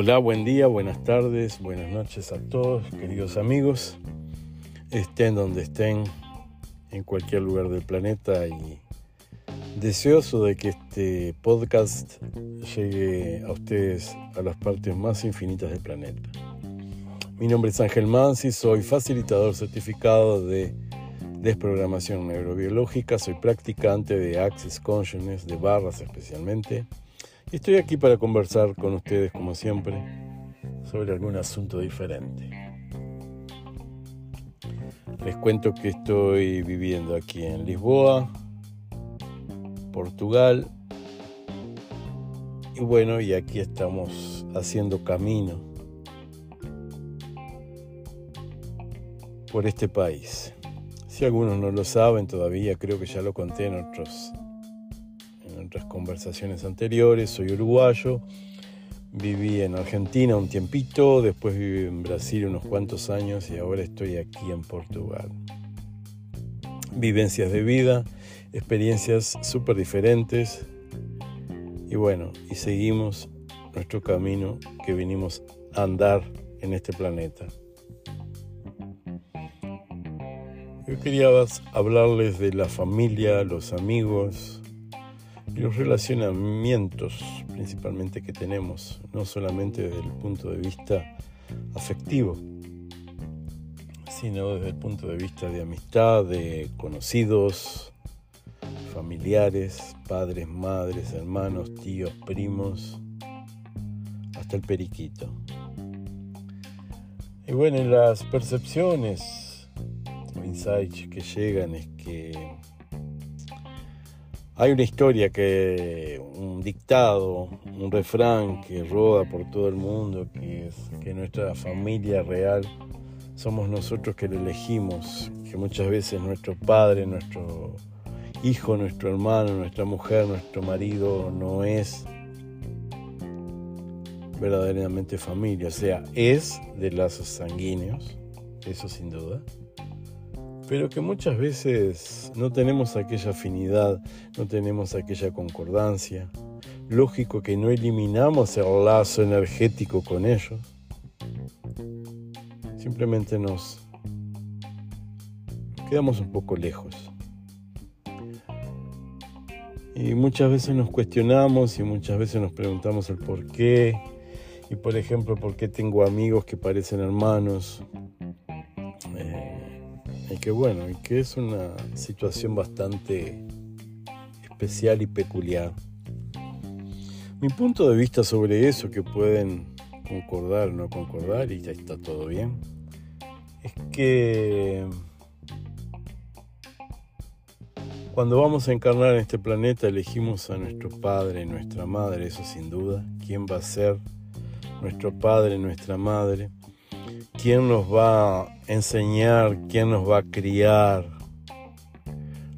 Hola, buen día, buenas tardes, buenas noches a todos, queridos amigos. Estén donde estén, en cualquier lugar del planeta y deseoso de que este podcast llegue a ustedes a las partes más infinitas del planeta. Mi nombre es Ángel Mansi, soy facilitador certificado de desprogramación neurobiológica, soy practicante de Access Consciousness, de barras especialmente estoy aquí para conversar con ustedes, como siempre, sobre algún asunto diferente. Les cuento que estoy viviendo aquí en Lisboa, Portugal. Y bueno, y aquí estamos haciendo camino por este país. Si algunos no lo saben todavía, creo que ya lo conté en otros otras conversaciones anteriores, soy uruguayo, viví en Argentina un tiempito, después viví en Brasil unos cuantos años y ahora estoy aquí en Portugal. Vivencias de vida, experiencias súper diferentes y bueno, y seguimos nuestro camino que venimos a andar en este planeta. Yo quería hablarles de la familia, los amigos, los relacionamientos principalmente que tenemos, no solamente desde el punto de vista afectivo, sino desde el punto de vista de amistad, de conocidos, familiares, padres, madres, hermanos, tíos, primos, hasta el periquito. Y bueno, las percepciones o insights que llegan es que hay una historia que, un dictado, un refrán que roda por todo el mundo, que es que nuestra familia real somos nosotros que lo elegimos, que muchas veces nuestro padre, nuestro hijo, nuestro hermano, nuestra mujer, nuestro marido no es verdaderamente familia, o sea, es de lazos sanguíneos, eso sin duda pero que muchas veces no tenemos aquella afinidad, no tenemos aquella concordancia. Lógico que no eliminamos el lazo energético con ellos. Simplemente nos quedamos un poco lejos. Y muchas veces nos cuestionamos y muchas veces nos preguntamos el por qué. Y por ejemplo, por qué tengo amigos que parecen hermanos. Que bueno, y que es una situación bastante especial y peculiar. Mi punto de vista sobre eso, que pueden concordar o no concordar, y ya está todo bien, es que cuando vamos a encarnar en este planeta elegimos a nuestro padre, nuestra madre, eso sin duda, quién va a ser nuestro padre, nuestra madre, quién nos va a enseñar, quién nos va a criar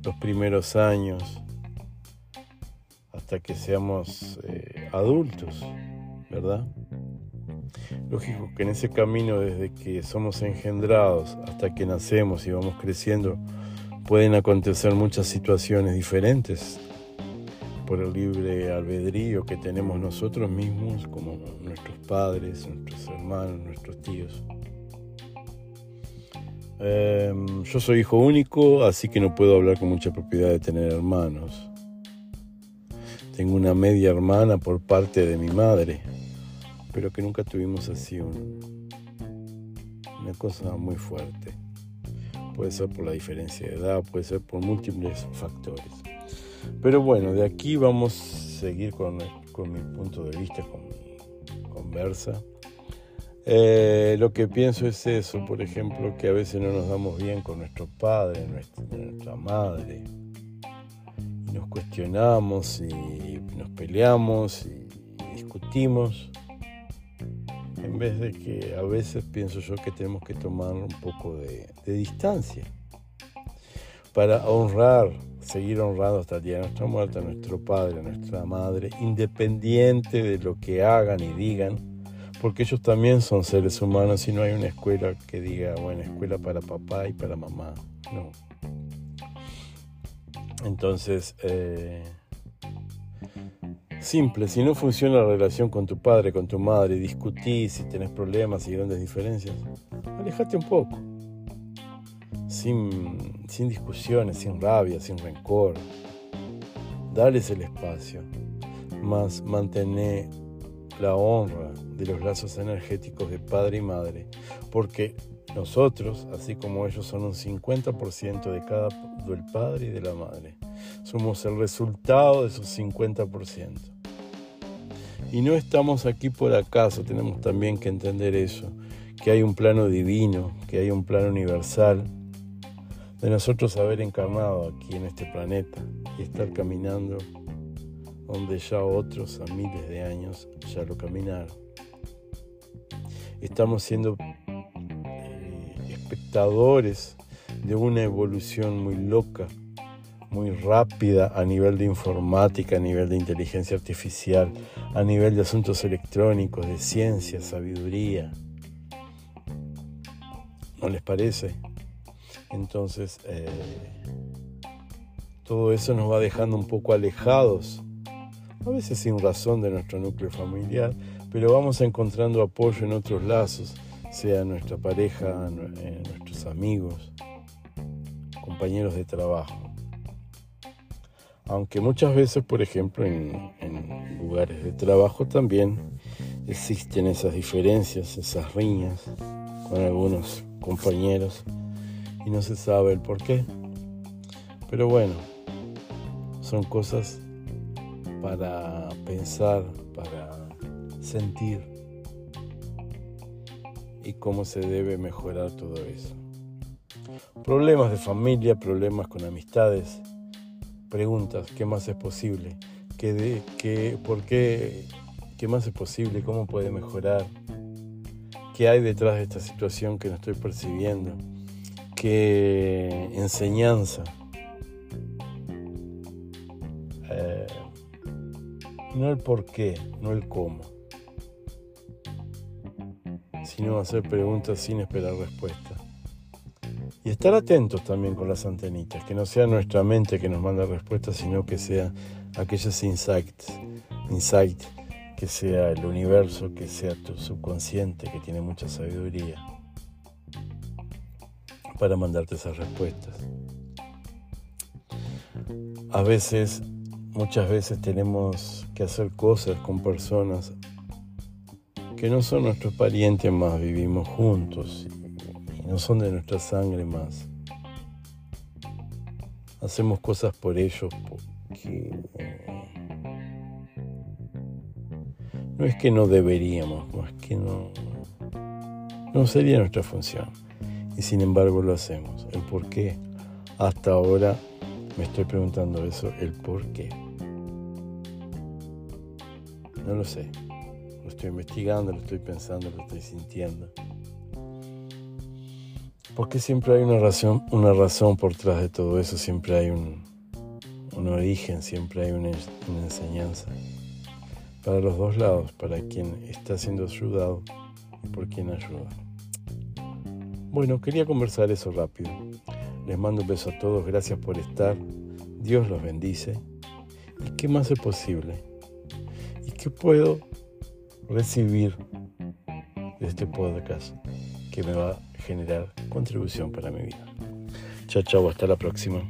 los primeros años hasta que seamos eh, adultos, ¿verdad? Lógico que en ese camino desde que somos engendrados hasta que nacemos y vamos creciendo pueden acontecer muchas situaciones diferentes por el libre albedrío que tenemos nosotros mismos como nuestros padres, nuestros hermanos, nuestros tíos. Em, yo soy hijo único, así que no puedo hablar con mucha propiedad de tener hermanos. Tengo una media hermana por parte de mi madre, pero que nunca tuvimos así una cosa muy fuerte. Puede ser por la diferencia de edad, puede ser por múltiples factores. Pero bueno, de aquí vamos a seguir con, con mi punto de vista, con mi conversa. Eh, lo que pienso es eso, por ejemplo, que a veces no nos damos bien con nuestro padre, nuestra, madre. Y nos cuestionamos y nos peleamos y, discutimos. En vez de que a veces pienso yo que tenemos que tomar un poco de, de distancia para honrar, seguir honrando hasta el día de nuestra muerte a nuestro padre, a nuestra madre, independiente de lo que hagan y digan porque ellos también son seres humanos y no hay una escuela que diga, bueno, escuela para papá y para mamá. No. Entonces, eh, Simple, si no funciona la relación con tu padre, con tu madre, discutís si tenés problemas y grandes diferencias, alejate un poco. Sin, sin discusiones, sin rabia, sin rencor. Dales el espacio, más mantener la honra de los lazos energéticos de padre y madre, porque nosotros, así como ellos, son un 50% de cada del padre y de la madre. Somos el resultado de esos 50%. Y no estamos aquí por acaso, tenemos también que entender eso, que hay un plano divino, que hay un plano universal de nosotros haber encarnado aquí en este planeta y estar caminando donde ya otros a miles de años ya lo caminaron. Estamos siendo eh, espectadores de una evolución muy loca, muy rápida a nivel de informática, a nivel de inteligencia artificial, a nivel de asuntos electrónicos, de ciencia, sabiduría. ¿No les parece? Entonces, eh, todo eso nos va dejando un poco alejados, a veces sin razón de nuestro núcleo familiar, pero vamos encontrando apoyo en otros lazos, sea nuestra pareja, nuestros amigos, compañeros de trabajo. Aunque muchas veces, por ejemplo, en, lugares de trabajo también existen esas diferencias, esas riñas con algunos compañeros y no se sabe el por qué. Pero bueno, son cosas para pensar, para sentir y cómo se debe mejorar todo eso. Problemas de familia, problemas con amistades, preguntas, ¿qué más es posible? ¿Qué de, qué, ¿Por qué? ¿Qué más es posible? ¿Cómo puede mejorar? ¿Qué hay detrás de esta situación que no estoy percibiendo? ¿Qué enseñanza? No el por qué, no el cómo, sino hacer preguntas sin esperar respuesta. Y estar atentos también con las antenitas, que no sea nuestra mente que nos manda respuestas, sino que sea aquellos insights, insight, que sea el universo, que sea tu subconsciente, que tiene mucha sabiduría, para mandarte esas respuestas. A veces, muchas veces tenemos que hacer cosas con personas que no son nuestros parientes más, vivimos juntos no son de nuestra sangre más. Hacemos cosas por ellos porque no es que no deberíamos, más que no, no sería nuestra función. Y sin embargo lo hacemos. El por qué. Hasta ahora me estoy preguntando eso, el por qué. No lo sé. Lo estoy investigando, lo estoy pensando, lo estoy sintiendo. Porque siempre hay una razón, una razón por detrás de todo eso, siempre hay un, origen, siempre hay una, enseñanza. Para los dos lados, para quien está siendo ayudado y por quien ayuda. Bueno, quería conversar eso rápido. Les mando un beso a todos, gracias por estar. Dios los bendice. ¿Y qué más es posible? ¿Y qué puedo recibir de este podcast que me va a generar contribución para mi vida. Chao, chao, hasta la próxima.